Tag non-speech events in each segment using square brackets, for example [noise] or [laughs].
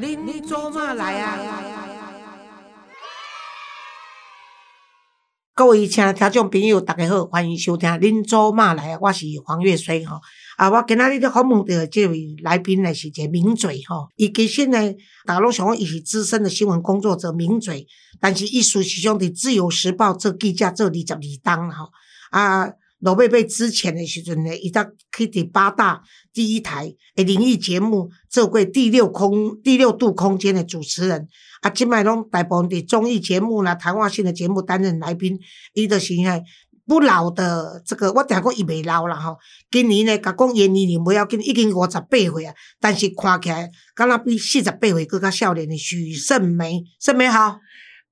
恁做嘛来啊？各位亲爱听众朋友，大家好，欢迎收听《恁做嘛来》，我是黄月水吼。啊，我今仔日咧访问到这位来宾呢，是一个名嘴吼。伊其实呢，大家拢想讲伊是资深的新闻工作者、名嘴，但是伊属实上伫《自由时报》做记者做二十二档吼。啊，罗贝贝之前的时阵呢，伊则去伫八大第一台诶灵异节目做过第六空第六度空间的主持人。啊，即摆拢大部分伫综艺节目啦、谈话性的节目担任来宾，伊就是遐不老的这个，我听讲伊袂老啦吼。今年呢，甲讲伊年龄不要紧，已经五十八岁啊，但是看起来敢若比四十八岁更较少年的许胜梅，胜梅好，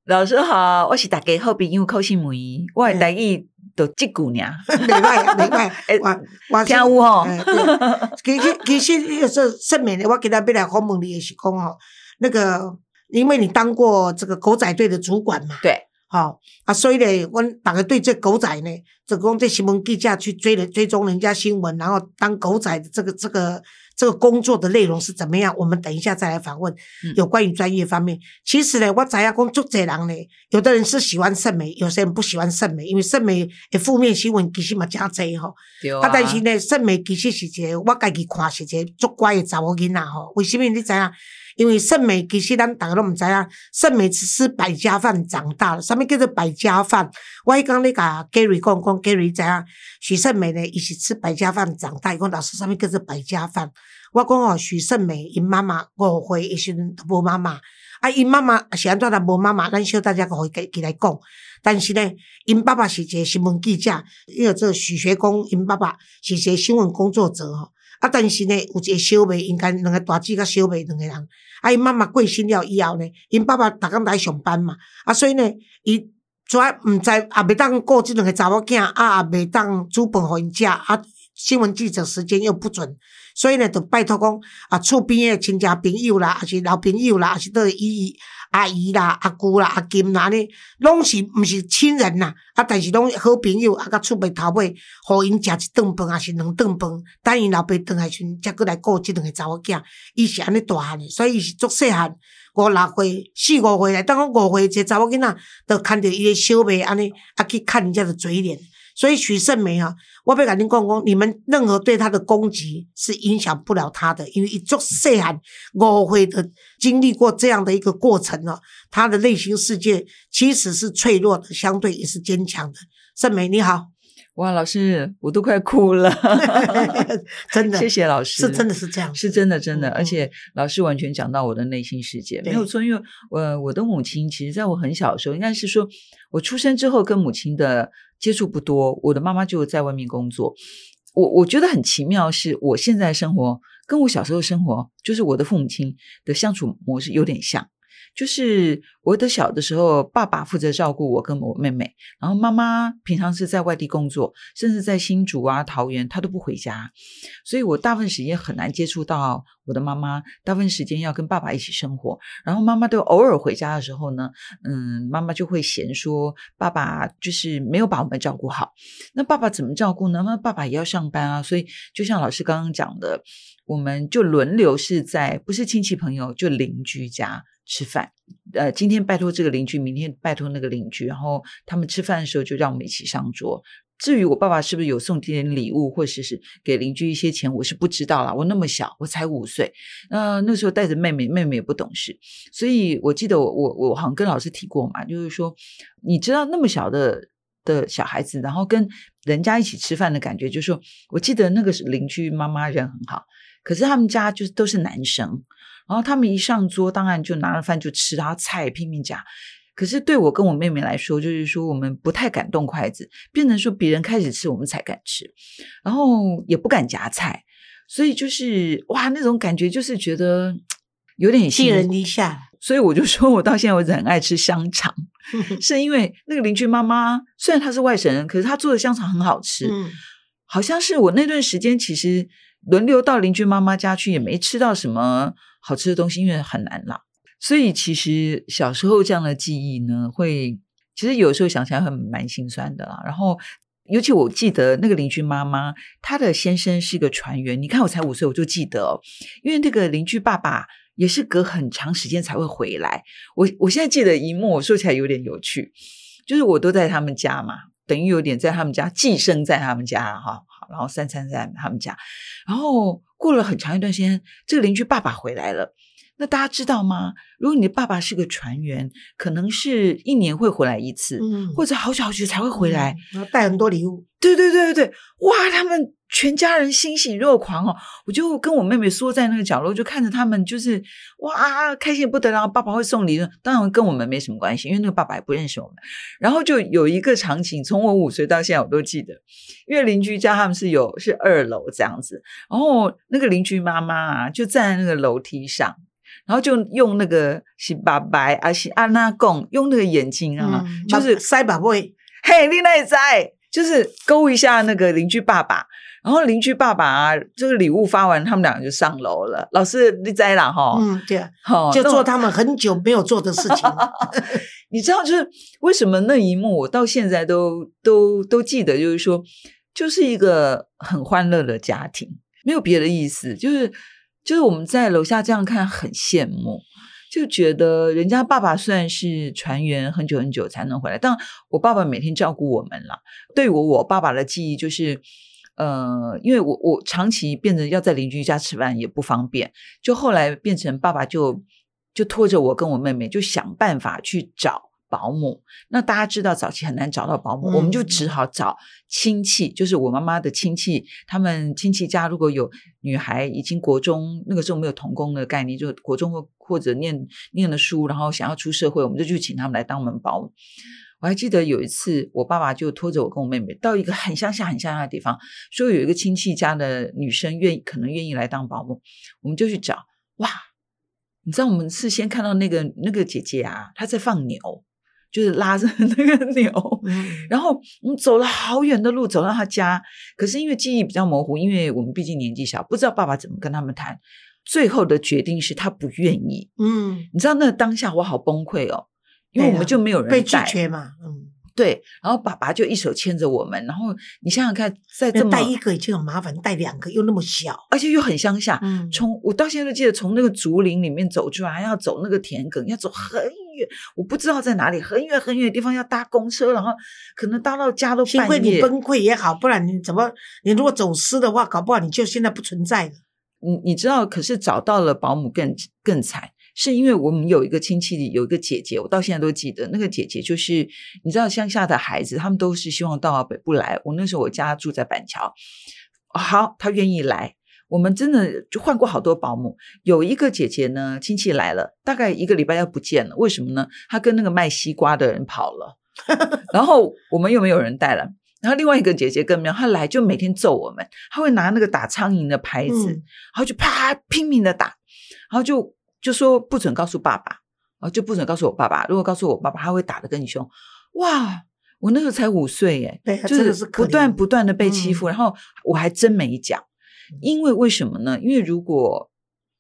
老师好，我是大家好朋友寇信梅，我的台语都即句尔，袂歹袂歹，我我听有吼。哎对。其实其实有时候胜梅呢，我今仔要来访问你也是讲吼，那个因为你当过这个狗仔队的主管嘛。对，吼、啊，所以咧，我大家对这狗仔呢，就讲这新闻记者去追人追踪人家新闻，然后当狗仔的这个这个这个工作的内容是怎么样？我们等一下再来访问嗯有关于专业方面。其实呢，我知影讲足侪人呢，有的人是喜欢圣美，有些人不喜欢圣美，因为圣美的负面新闻其实嘛真侪吼。对啊，但是呢，圣美其实是一个我家己看是一个足乖的查某囡仔吼。为什么你知影？因为圣美其实咱大家都毋知影，圣美是吃百家饭长大的。什么叫做百家饭？我迄讲咧甲 Gary 讲讲，Gary 知影许圣美呢，伊是吃百家饭长大。伊讲老师，什么叫做百家饭？我讲哦，许胜美因妈妈误会的时阵无妈妈，啊，因妈妈是安怎啦无妈妈？咱小大家互伊家己来讲。但是呢，因爸爸是一个新闻记者，因为这许学公因爸爸是一个新闻工作者吼。啊，但是呢，有一个小妹，因家两个大姊甲小妹两个人，啊，因妈妈过身了以后呢，因爸爸逐工来上班嘛，啊，所以呢，伊主要毋知也袂当顾即两个查某囝，啊，也袂当煮饭互因食，啊，新闻记者时间又不准，所以呢，就拜托讲啊，厝边的亲戚朋友啦，还是老朋友啦，还是倒姨姨、阿姨啦、阿姑啦、阿金啦，安尼拢是毋是亲人呐？啊，但是拢好朋友，啊，甲厝边头尾，互因食一顿饭，还是两顿饭，等因老爸转来时，才过来顾即两个查某囝。伊是安尼大汉的，所以伊是足细汉，五六岁、四五岁来，当讲五岁一个查某囡仔，就看着伊的小妹安尼，啊去看人家的嘴脸。所以许胜美啊，我要甲恁讲讲，你们任何对他的攻击是影响不了他的，因为一做细汉我会的经历过这样的一个过程哦，他的内心世界其实是脆弱的，相对也是坚强的。胜美你好，哇，老师，我都快哭了 [laughs] [laughs] 真的谢谢老师，是真的是这样，是真的，真的，嗯而且老师完全讲到我的内心世界，没有错。因为我我的母亲，其实在我很小的时候，应该是说我出生之后跟母亲的接触不多，我的妈妈就在外面工作。我我觉得很奇妙，是我现在生活跟我小时候生活，就是我的父母亲的相处模式有点像。就是我的小的时候，爸爸负责照顾我跟我妹妹，然后妈妈平常是在外地工作，甚至在新竹啊、桃园，她都不回家，所以我大部分时间很难接触到我的妈妈，大部分时间要跟爸爸一起生活。然后妈妈都偶尔回家的时候呢，嗯，妈妈就会嫌说爸爸就是没有把我们照顾好。那爸爸怎么照顾呢？那爸爸也要上班啊，所以就像老师刚刚讲的，我们就轮流是在不是亲戚朋友就邻居家吃饭。呃，今天拜托这个邻居，明天拜托那个邻居，然后他们吃饭的时候就让我们一起上桌。至于我爸爸是不是有送点礼物，或者是给邻居一些钱，我是不知道啦。我那么小，我才五岁，呃，那时候带着妹妹，妹妹也不懂事，所以我记得我我我好像跟老师提过嘛，就是说，你知道那么小的的小孩子，然后跟人家一起吃饭的感觉，就是说我记得那个邻居妈妈人很好，可是他们家就是都是男生，然后他们一上桌，当然就拿了饭就吃，然后菜拼命夹。可是对我跟我妹妹来说，就是说我们不太敢动筷子，变成说别人开始吃，我们才敢吃，然后也不敢夹菜，所以就是哇，那种感觉就是觉得有点寄心人篱下。所以我就说我到现在为止很爱吃香肠，[laughs] 是因为那个邻居妈妈虽然她是外省人，可是她做的香肠很好吃。嗯，好像是我那段时间其实轮流到邻居妈妈家去，也没吃到什么好吃的东西，因为很难啦。所以其实小时候这样的记忆呢，会其实有时候想起来很蛮心酸的啦。然后，尤其我记得那个邻居妈妈，她的先生是一个船员。你看我才五岁，我就记得哦，因为那个邻居爸爸也是隔很长时间才会回来。我我现在记得一幕，我说起来有点有趣，就是我都在他们家嘛，等于有点在他们家寄生在他们家哈，然后三餐在他们家，然后过了很长一段时间，这个邻居爸爸回来了。那大家知道吗？如果你的爸爸是个船员，可能是一年会回来一次，嗯或者好久好久才会回来。然后带很多礼物，对对对对对，哇！他们全家人欣喜若狂哦，我就跟我妹妹缩在那个角落，就看着他们，就是哇，开心不得了。爸爸会送礼，当然跟我们没什么关系，因为那个爸爸也不认识我们。然后就有一个场景，从我五岁到现在我都记得，因为邻居家他们是有是二楼这样子，然后那个邻居妈妈啊，就站在那个楼梯上。然后就用那个是爸白啊是安娜贡，用那个眼睛啊，嗯就是塞把位，嘿，你那在，就是勾一下那个邻居爸爸，然后邻居爸爸啊，这个礼物发完，他们两个就上楼了。老师你在啦哈，嗯，对啊，就做他们很久没有做的事情。[laughs] 你知道，就是为什么那一幕我到现在都都都记得，就是说，就是一个很欢乐的家庭，没有别的意思，就是就是我们在楼下这样看很羡慕，就觉得人家爸爸虽然是船员，很久很久才能回来，但我爸爸每天照顾我们了。对我，我爸爸的记忆就是。呃，因为我我长期变成要在邻居家吃饭也不方便，就后来变成爸爸就就拖着我跟我妹妹就想办法去找保姆。那大家知道早期很难找到保姆，嗯我们就只好找亲戚，就是我妈妈的亲戚，他们亲戚家如果有女孩已经国中，那个时候没有童工的概念，就国中或或者念念了书，然后想要出社会，我们就去请他们来当我们保姆。我还记得有一次，我爸爸就拖着我跟我妹妹到一个很乡下、很乡下的地方，说有一个亲戚家的女生愿意，可能愿意来当保姆，我们就去找。哇，你知道我们是先看到那个那个姐姐啊，她在放牛，就是拉着 [laughs] 那个牛，嗯然后我们走了好远的路走到她家，可是因为记忆比较模糊，因为我们毕竟年纪小，不知道爸爸怎么跟他们谈。最后的决定是他不愿意，嗯，你知道那当下我好崩溃哦，因为我们就没有人被拒绝嘛，嗯，对，然后爸爸就一手牵着我们，然后你想想看，在这么带一个已经很麻烦，带两个又那么小，而且又很乡下，嗯，从我到现在都记得，从那个竹林里面走出来，还要走那个田埂，要走很远，我不知道在哪里，很远很远的地方要搭公车，然后可能搭到家都幸亏半夜。你崩溃也好，不然你怎么？你如果走失的话，搞不好你就现在不存在了。你你知道，可是找到了保姆更更惨，是因为我们有一个亲戚有一个姐姐，我到现在都记得，那个姐姐就是你知道乡下的孩子，他们都是希望到北部来。我那时候我家住在板桥，好，她愿意来。我们真的就换过好多保姆，有一个姐姐呢，亲戚来了，大概一个礼拜要不见了，为什么呢？她跟那个卖西瓜的人跑了，[laughs] 然后我们又没有人带了。然后另外一个姐姐更妙，她来就每天揍我们，她会拿那个打苍蝇的牌子，嗯然后就啪拼命的打，然后就就说不准告诉爸爸，啊就不准告诉我爸爸，如果告诉我爸爸，他会打得更凶。哇！我那时候才五岁耶，对啊就是不断不断的被欺负，然后我还真没讲，因为为什么呢？因为如果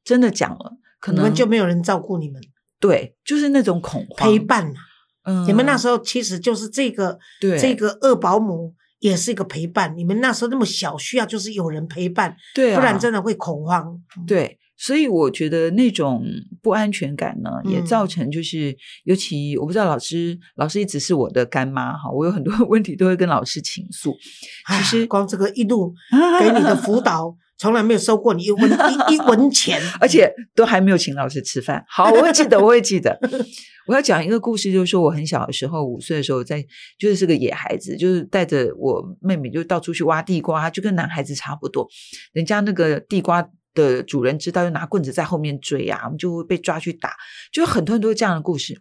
真的讲了，可能就没有人照顾你们，对，就是那种恐慌陪。伴呐。嗯，你们那时候其实就是这个对这个二保姆也是一个陪伴。你们那时候那么小，需要就是有人陪伴，对啊，不然真的会恐慌。对，所以我觉得那种不安全感呢，也嗯造成就是，尤其我不知道老师，老师一直是我的干妈哈，我有很多 [laughs] 问题都会跟老师倾诉。其实光这个一路 [laughs] 给你的辅导，从来没有收过你一文 [laughs] 一一文钱，而且都还没有请老师吃饭。好，我会记得，我会记得。[laughs] 我要讲一个故事，就是说我很小的时候，五岁的时候在，就是是个野孩子，就是带着我妹妹就到处去挖地瓜，就跟男孩子差不多。人家那个地瓜的主人知道，就拿棍子在后面追啊，我们就会被抓去打，就很多很多这样的故事。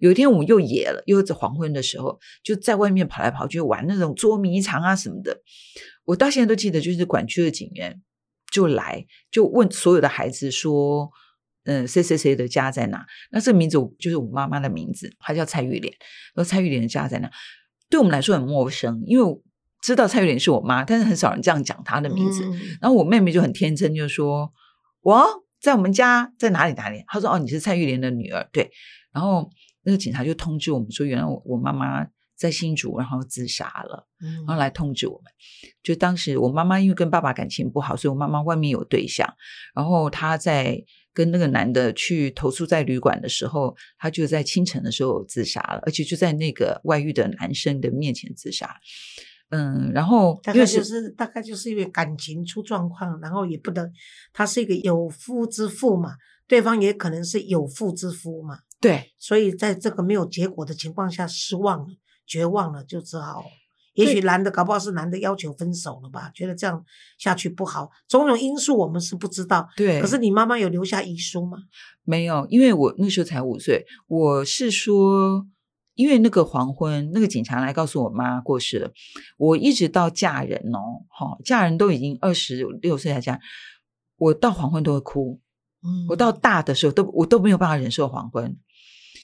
有一天我们又野了，又在黄昏的时候，就在外面跑来跑去玩那种捉迷藏啊什么的。我到现在都记得，就是管区的警员就来就问所有的孩子说。嗯，谁谁谁的家在哪？那这个名字就是我妈妈的名字，她叫蔡玉莲。然后蔡玉莲的家在哪？对我们来说很陌生，因为我知道蔡玉莲是我妈，但是很少人这样讲她的名字。嗯然后我妹妹就很天真，就说：“我在我们家在哪里哪里？”她说：“哦，你是蔡玉莲的女儿。”对。然后那个警察就通知我们说，原来我我妈妈在新竹，然后自杀了。嗯然后来通知我们。就当时我妈妈因为跟爸爸感情不好，所以我妈妈外面有对象，然后她在跟那个男的去投诉在旅馆的时候，她就在清晨的时候自杀了，而且就在那个外遇的男生的面前自杀。嗯，然后大概就是大概就是因为感情出状况，然后也不能，他是一个有夫之妇嘛，对方也可能是有妇之夫嘛，对，所以在这个没有结果的情况下失望了、绝望了，就只好，也许男的搞不好是男的要求分手了吧，觉得这样下去不好，种种因素我们是不知道。对，可是你妈妈有留下遗书吗？没有，因为我那时候才五岁，我是说。因为那个黄昏，那个警察来告诉我妈过世了。我一直到嫁人哦，哈，嫁人都已经二十六岁才嫁，我到黄昏都会哭。嗯，我到大的时候都我都没有办法忍受黄昏，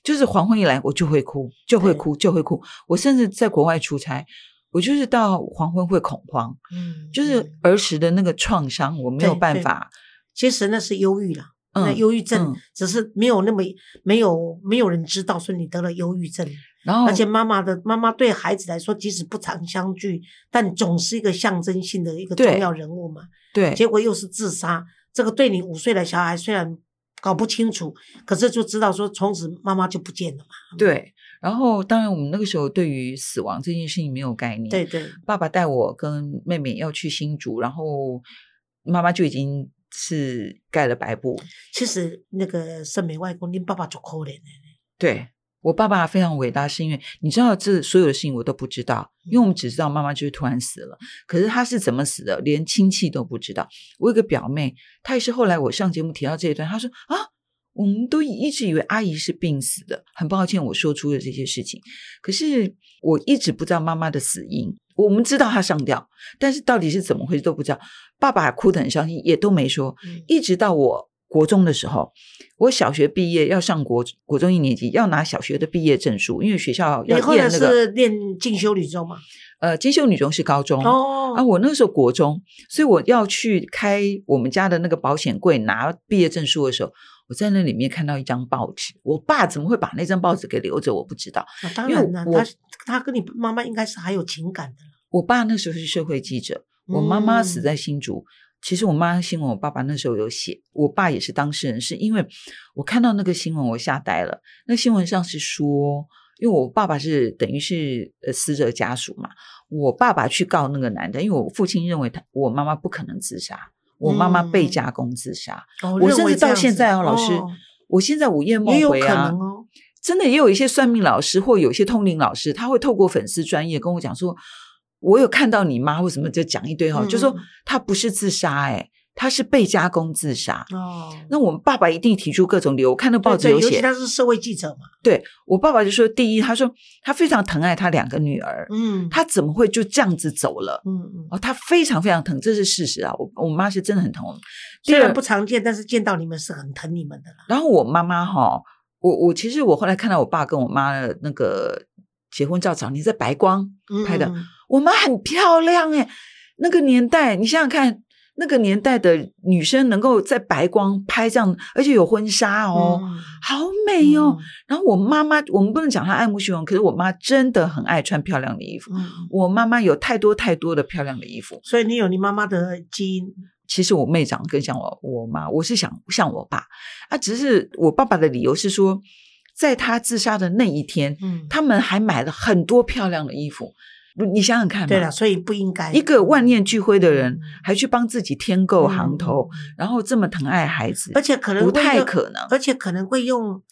就是黄昏一来我就会哭，就会哭，就会哭。我甚至在国外出差，我就是到黄昏会恐慌，嗯，就是儿时的那个创伤，我没有办法。其实那是忧郁了。那忧郁症只是没有那么没有没有人知道说你得了忧郁症，然后而且妈妈的妈妈对孩子来说，即使不常相聚，但总是一个象征性的一个重要人物嘛。对，结果又是自杀，这个对你五岁的小孩虽然搞不清楚，可是就知道说从此妈妈就不见了嘛。对，然后当然我们那个时候对于死亡这件事情没有概念。对对，爸爸带我跟妹妹要去新竹，然后妈妈就已经。是盖了白布。其实那个圣美外公，你爸爸就可怜的。对我爸爸非常伟大，是因为你知道这所有的事情我都不知道，因为我们只知道妈妈就是突然死了，可是他是怎么死的，连亲戚都不知道。我有个表妹，她也是后来我上节目提到这一段，她说啊，我们都一直以为阿姨是病死的，很抱歉我说出了这些事情，可是我一直不知道妈妈的死因。我们知道她上吊，但是到底是怎么回事都不知道。爸爸哭得很伤心，也都没说。一直到我国中的时候，我小学毕业要上国国中一年级，要拿小学的毕业证书，因为学校要念那个。是练进修女中吗？呃，进修女中是高中哦。啊，我那个时候国中，所以我要去开我们家的那个保险柜拿毕业证书的时候，我在那里面看到一张报纸。我爸怎么会把那张报纸给留着？我不知道。当然了，他他跟你妈妈应该是还有情感的。我爸那时候是社会记者，我妈妈死在新竹。其实我妈新闻，我爸爸那时候有写，我爸也是当事人，是因为我看到那个新闻，我吓呆了。那新闻上是说，因为我爸爸是等于是呃死者家属嘛，我爸爸去告那个男的，因为我父亲认为他我妈妈不可能自杀，我妈妈被加工自杀。我甚至到现在哦，老师，我现在午夜梦回啊，真的也有一些算命老师或有些通灵老师，他会透过粉丝专业跟我讲说。我有看到你妈或什么就讲一堆哈，就说她不是自杀，哎，她是被加工自杀。哦，那我们爸爸一定提出各种理由。我看到报纸有写，他是社会记者嘛。对我爸爸就说，第一，他说他非常疼爱他两个女儿，嗯，他怎么会就这样子走了？嗯嗯，哦，他非常非常疼，这是事实啊。我我妈是真的很疼我们，虽然不常见，但是见到你们是很疼你们的啦。然后我妈妈哈，我我其实我后来看到我爸跟我妈的那个结婚照，照你在白光拍的。我妈很漂亮哎，那个年代，你想想看，那个年代的女生能够在白光拍这样，而且有婚纱哦，好美哦。然后我妈妈，我们不能讲她爱慕虚荣，可是我妈真的很爱穿漂亮的衣服。我妈妈有太多太多的漂亮的衣服，所以你有你妈妈的基因。其实我妹长得更像我我妈，我是想像我爸啊，只是我爸爸的理由是说，在他自杀的那一天，嗯，他们还买了很多漂亮的衣服。你想想看，对了，所以不应该一个万念俱灰的人，还去帮自己添购行头，然后这么疼爱孩子，而且可能不太可能，而且可能会用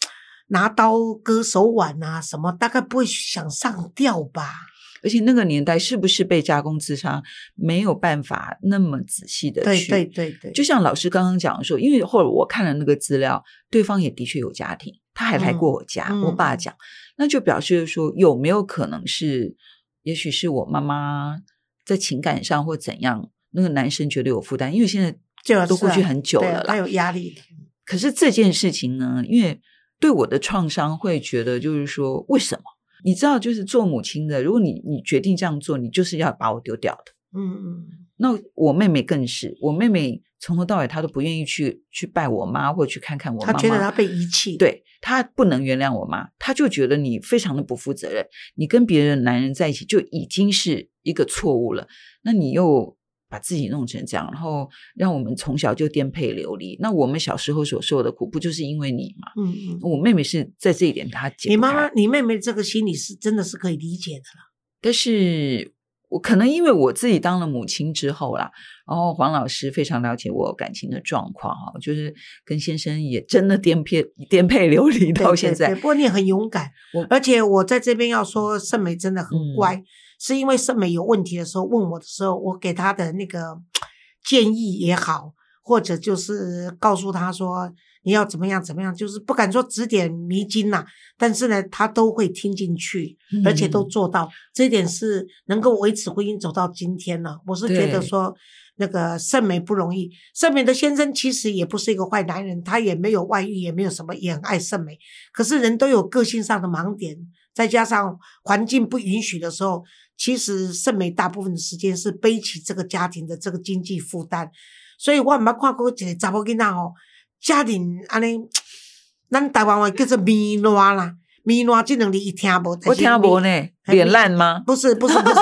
拿刀割手腕啊什么，大概不会想上吊吧。而且那个年代是不是被加工自杀，没有办法那么仔细的去，对对对对。就像老师刚刚讲说，因为后来我看了那个资料，对方也的确有家庭，他还来过我家，我爸讲，那就表示说有没有可能是。也许是我妈妈在情感上或怎样，那个男生觉得有负担，因为现在都过去很久了，他有压力。可是这件事情呢，因为对我的创伤，会觉得就是说，为什么？你知道，就是做母亲的，如果你你决定这样做，你就是要把我丢掉的。嗯嗯。那我妹妹更是，我妹妹从头到尾他都不愿意去去拜我妈，或去看看我妈。他觉得她被遗弃。对。他不能原谅我妈，他就觉得你非常的不负责任，你跟别人男人在一起就已经是一个错误了，那你又把自己弄成这样，然后让我们从小就颠沛流离。那我们小时候所受的苦，不就是因为你吗？嗯嗯，我妹妹是在这一点她解你妈妈、你妹妹这个心理是真的是可以理解的了。但是我可能因为我自己当了母亲之后啦，然后黄老师非常了解我感情的状况哈，就是跟先生也真的颠沛颠沛流离到现在对对。不过你很勇敢我，而且我在这边要说，盛美真的很嗯乖，是因为盛美有问题的时候问我的时候，我给她的那个建议也好，或者就是告诉他说你要怎么样怎么样，就是不敢说指点迷津呐、但是呢，他都会听进去，而且都嗯做到，这一点是能够维持婚姻走到今天了。我是觉得对说。那个盛美不容易，盛美的先生其实也不是一个坏男人，他也没有外遇，也没有什么，也很爱盛美。可是人都有个性上的盲点，再加上环境不允许的时候，其实盛美大部分的时间是背起这个家庭的这个经济负担。所以我毋捌看过一个查某囡仔吼，家庭安尼，咱台湾话叫做面烂啦，面烂这两字伊听无，但我是听无呢，还脸烂吗？不是不是不是，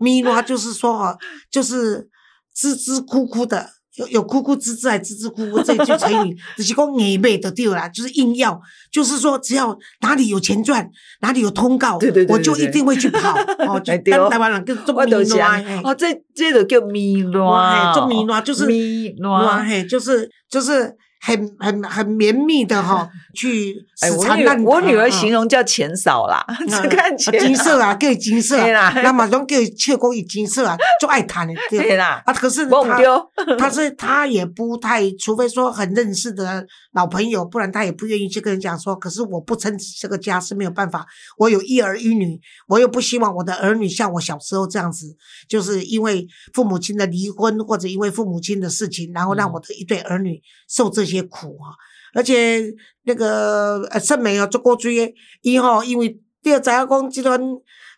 咪拉 [laughs] 就是说哦，就是支支枯枯的，有有哭哭吱吱还吱吱哭哭，这句成语只是讲硬背的对啦，就是硬要，就是说只要哪里有钱赚，哪里有通告，对对对我就一定会去跑 [laughs] 哦。就哎对哦台湾人叫做我都是咪拉，哦，这这个叫米哇乱，嘿做米乱就是米哇乱。嘿，就是就是很很很绵密的哈，[laughs] 去哎，死我女缠烂打我女儿啊形容叫钱少啦，[laughs] 只看钱金色啊，叫伊金色啊，那么拢叫切工以金色啊，就爱谈的对对啦，啊，可是他丢，他是他也不太，除非说很认识的老朋友，不然他也不愿意去跟人讲说。可是我不撑起这个家是没有办法，我有一儿一女，我又不希望我的儿女像我小时候这样子，就是因为父母亲的离婚或者因为父母亲的事情，然后让我的一对儿女受这些苦啊。而且那个呃，盛美哦，做过追的，伊吼，因为你要知影讲即段。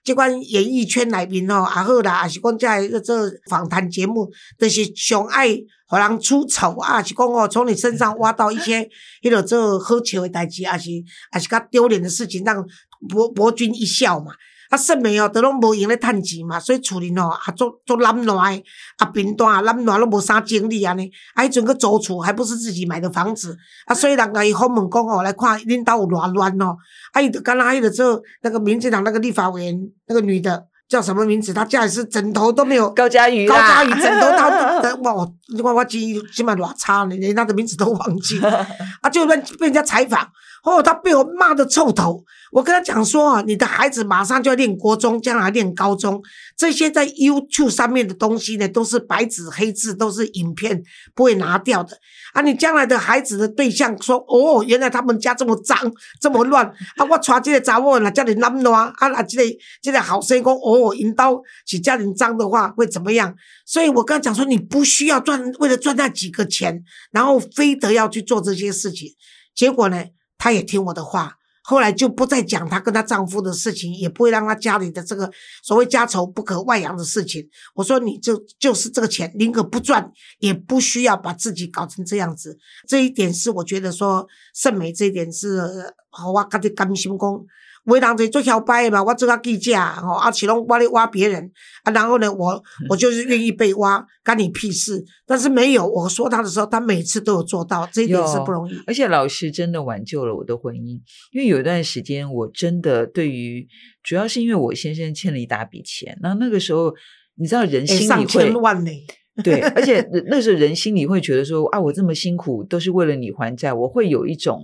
即款演艺圈内面吼，也好啦，也是讲在这访谈节目，就是上爱互人出丑啊，是讲哦，从你身上挖到一些 [laughs] 迄个做好笑的代志，也是也是较丢脸的事情，让博博君一笑嘛。啊，盛美哦，都拢无用咧趁钱嘛，所以厝里哦啊，做做懒惰的，啊，贫惰啊，懒惰拢无啥精力安尼。啊，迄阵个租厝还不是自己买的房子，啊，所以人甲伊访问讲哦，来看恁兜有偌乱哦。啊，伊就敢若迄个做那个民进党那个立法委员那个女的叫什么名字？她家里是枕头都没有。高佳瑜高啦，佳宇枕头她的哇，我我我记起码偌差呢，连她的名字都忘记了。[laughs] 啊，就被被人家采访，哦，他被我骂的臭头。我跟他讲说啊，你的孩子马上就要念国中，将来念高中，这些在 YouTube 上面的东西呢，都是白纸黑字，都是影片，不会拿掉的。啊，你将来的孩子的对象说，哦，原来他们家这么脏，这么乱。啊，我带这个查某人叫你懒惰，啊，啊，这个这个好生讲，哦，引导是家庭脏的话会怎么样？所以我跟他讲说，你不需要赚，为了赚那几个钱，然后非得要去做这些事情。结果呢，她也听我的话，后来就不再讲她跟她丈夫的事情，也不会让她家里的这个所谓家丑不可外扬的事情。我说你就就是这个钱，宁可不赚，也不需要把自己搞成这样子。这一点是我觉得说盛美这一点是，好我家的甘心工。为人就做摇摆的嘛，我做个记者吼，啊，是拢我咧挖别人啊，然后呢，我我就是愿意被挖，干你屁事。但是没有我说他的时候，他每次都有做到，这一点是不容易。而且老师真的挽救了我的婚姻，因为有一段时间我真的对于，主要是因为我先生欠了一大笔钱，然后那个时候你知道人心里会千万呢，[laughs] 对，而且那时候人心里会觉得说啊，我这么辛苦都是为了你还债，我会有一种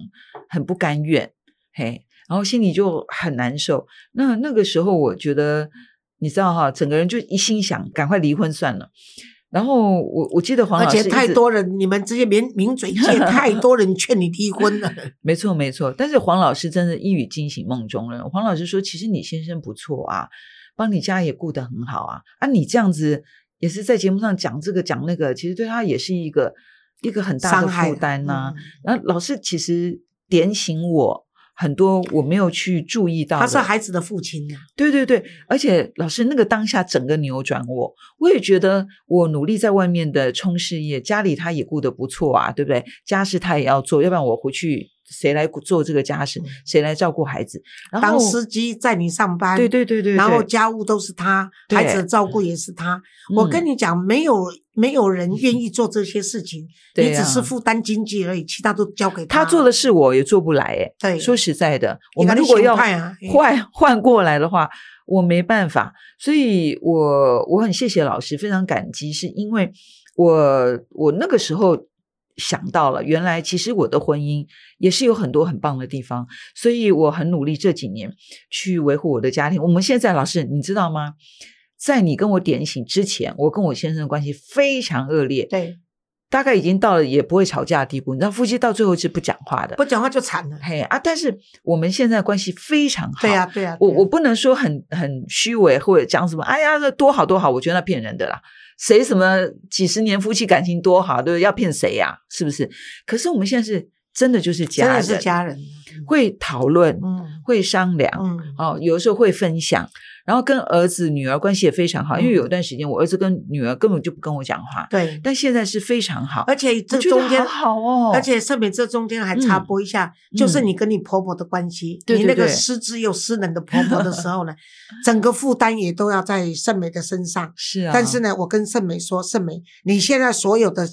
很不甘愿，嘿，然后心里就很难受。那那个时候我觉得，你知道哈，整个人就一心想赶快离婚算了。然后我我记得黄老师而且太多人，你们这些名名嘴界 [laughs] 太多人劝你离婚了。[laughs] 没错，没错。但是黄老师真的一语惊醒梦中人。黄老师说：“其实你先生不错啊，帮你家也顾得很好啊。啊，你这样子也是在节目上讲这个讲那个，其实对他也是一个一个很大的负担呐、嗯然后老师其实点醒我很多我没有去注意到。他是孩子的父亲啊、对对对，而且老师那个当下整个扭转我，我也觉得我努力在外面的冲事业，家里他也顾得不错啊，对不对？家事他也要做，要不然我回去谁来做这个家事，谁来照顾孩子，然后当司机载你上班，对对对对，然后家务都是他，孩子的照顾也是他。我跟嗯你讲，没有没有人愿意做这些事情，[laughs] 对你只是啊负担经济而已，其他都交给他他做的事我也做不来哎。对说实在的，我们如果要换换过来的话，我没办法。所以我我很谢谢老师，非常感激，是因为我我那个时候。想到了，原来其实我的婚姻也是有很多很棒的地方，所以我很努力这几年去维护我的家庭。我们现在老师，你知道吗？在你跟我点醒之前，我跟我先生的关系非常恶劣，对，大概已经到了也不会吵架的地步。你知道，夫妻到最后是不讲话的。不讲话就惨了。嘿啊！但是我们现在关系非常好。对呀、对呀、我我不能说很很虚伪或者讲什么，哎呀，这多好多好，我觉得那骗人的啦。谁什么几十年夫妻感情多好，对不对？要骗谁呀、是不是？可是我们现在是真的就是家人，的是家人。会讨论，嗯会商量，嗯，哦，有的时候会分享，然后跟儿子、女儿关系也非常好。因为嗯有段时间，我儿子跟女儿根本就不跟我讲话，对。但现在是非常好。而且这中间好好哦，而且盛美这中间还插播一下，就是嗯你跟你婆婆的关系，你那个失智又失能的婆婆的时候呢，[laughs] 整个负担也都要在盛美的身上。是啊，但是呢，我跟盛美说，盛美，你现在所有的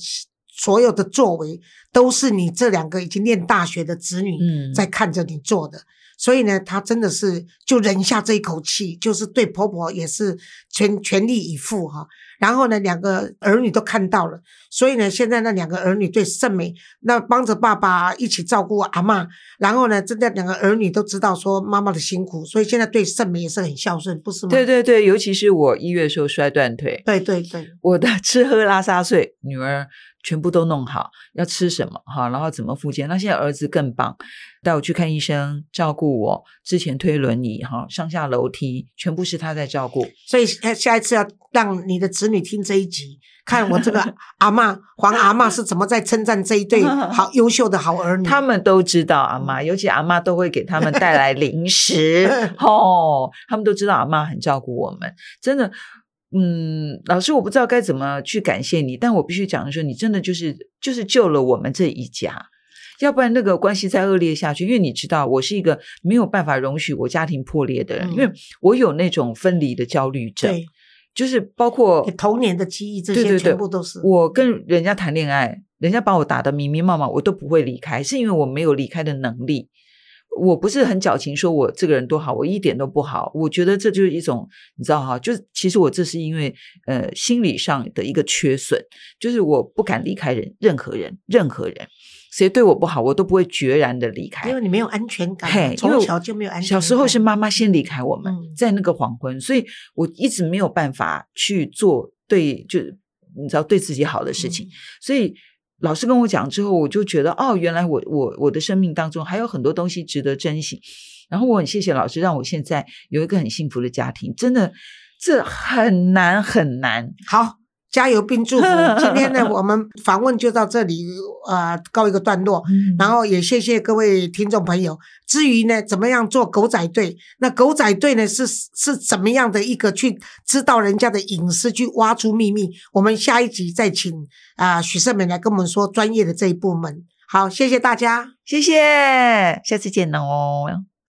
所有的作为，都是你这两个已经念大学的子女嗯在看着你做的。所以呢，她真的是就忍下这一口气，就是对婆婆也是全全力以赴哈。然后呢，两个儿女都看到了，所以呢，现在那两个儿女对盛美那帮着爸爸一起照顾阿嬷，然后呢，这两个儿女都知道说妈妈的辛苦，所以现在对盛美也是很孝顺，不是吗？对对对，尤其是我一月时候摔断腿，对对对，我的 [laughs] 吃喝拉撒睡，女儿全部都弄好，要吃什么哈，然后怎么复健。那现在儿子更棒，带我去看医生，照顾我。之前推轮椅哈，上下楼梯全部是他在照顾。所以下下一次要让你的子女听这一集，看我这个 [laughs] 阿嬷黄阿嬷是怎么在称赞这一对好 [laughs] 优秀的好儿女。他们都知道阿妈，尤其阿妈都会给他们带来零食 [laughs] 哦，他们都知道阿妈很照顾我们，真的。嗯，老师，我不知道该怎么去感谢你，但我必须讲的说，你真的就是就是救了我们这一家，要不然那个关系再恶劣下去，因为你知道，我是一个没有办法容许我家庭破裂的人，嗯因为我有那种分离的焦虑症，对。就是包括童年的记忆，这些全部都是。我跟人家谈恋爱，人家把我打得迷迷茫茫，我都不会离开，是因为我没有离开的能力。我不是很矫情，说我这个人多好，我一点都不好。我觉得这就是一种，你知道哈，就是其实我这是因为呃心理上的一个缺损，就是我不敢离开人，任何人，任何人，谁对我不好，我都不会决然的离开因。为你没有安全感从小就没有安全感。小时候是妈妈先离开我们，嗯在那个黄昏，所以我一直没有办法去做对，就是你知道对自己好的事情。嗯所以老师跟我讲之后，我就觉得哦，原来我我我的生命当中还有很多东西值得珍惜。然后我很谢谢老师，让我现在有一个很幸福的家庭，真的这很难很难。好。加油并祝福！[laughs] 今天呢，我们访问就到这里，呃，告一个段落。嗯然后也谢谢各位听众朋友。至于呢，怎么样做狗仔队？那狗仔队呢是是怎么样的一个去知道人家的隐私，去挖出秘密？我们下一集再请啊、许胜美来跟我们说专业的这一部门。好，谢谢大家。谢谢，下次见哦。